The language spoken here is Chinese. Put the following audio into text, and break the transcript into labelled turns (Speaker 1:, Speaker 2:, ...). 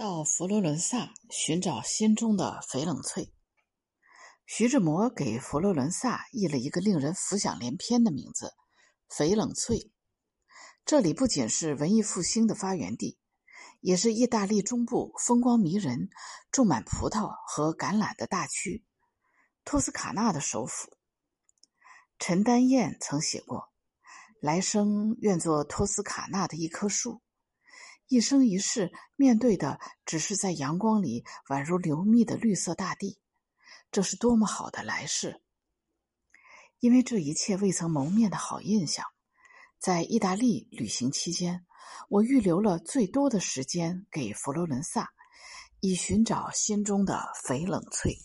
Speaker 1: 到佛罗伦萨寻找心中的翡冷翠。徐志摩给佛罗伦萨译了一个令人浮想联翩的名字——翡冷翠。这里不仅是文艺复兴的发源地，也是意大利中部风光迷人、种满葡萄和橄榄的大区——托斯卡纳的首府。陈丹燕曾写过：“来生愿做托斯卡纳的一棵树。”一生一世面对的只是在阳光里宛如流蜜的绿色大地，这是多么好的来世！因为这一切未曾谋面的好印象，在意大利旅行期间，我预留了最多的时间给佛罗伦萨，以寻找心中的翡冷翠。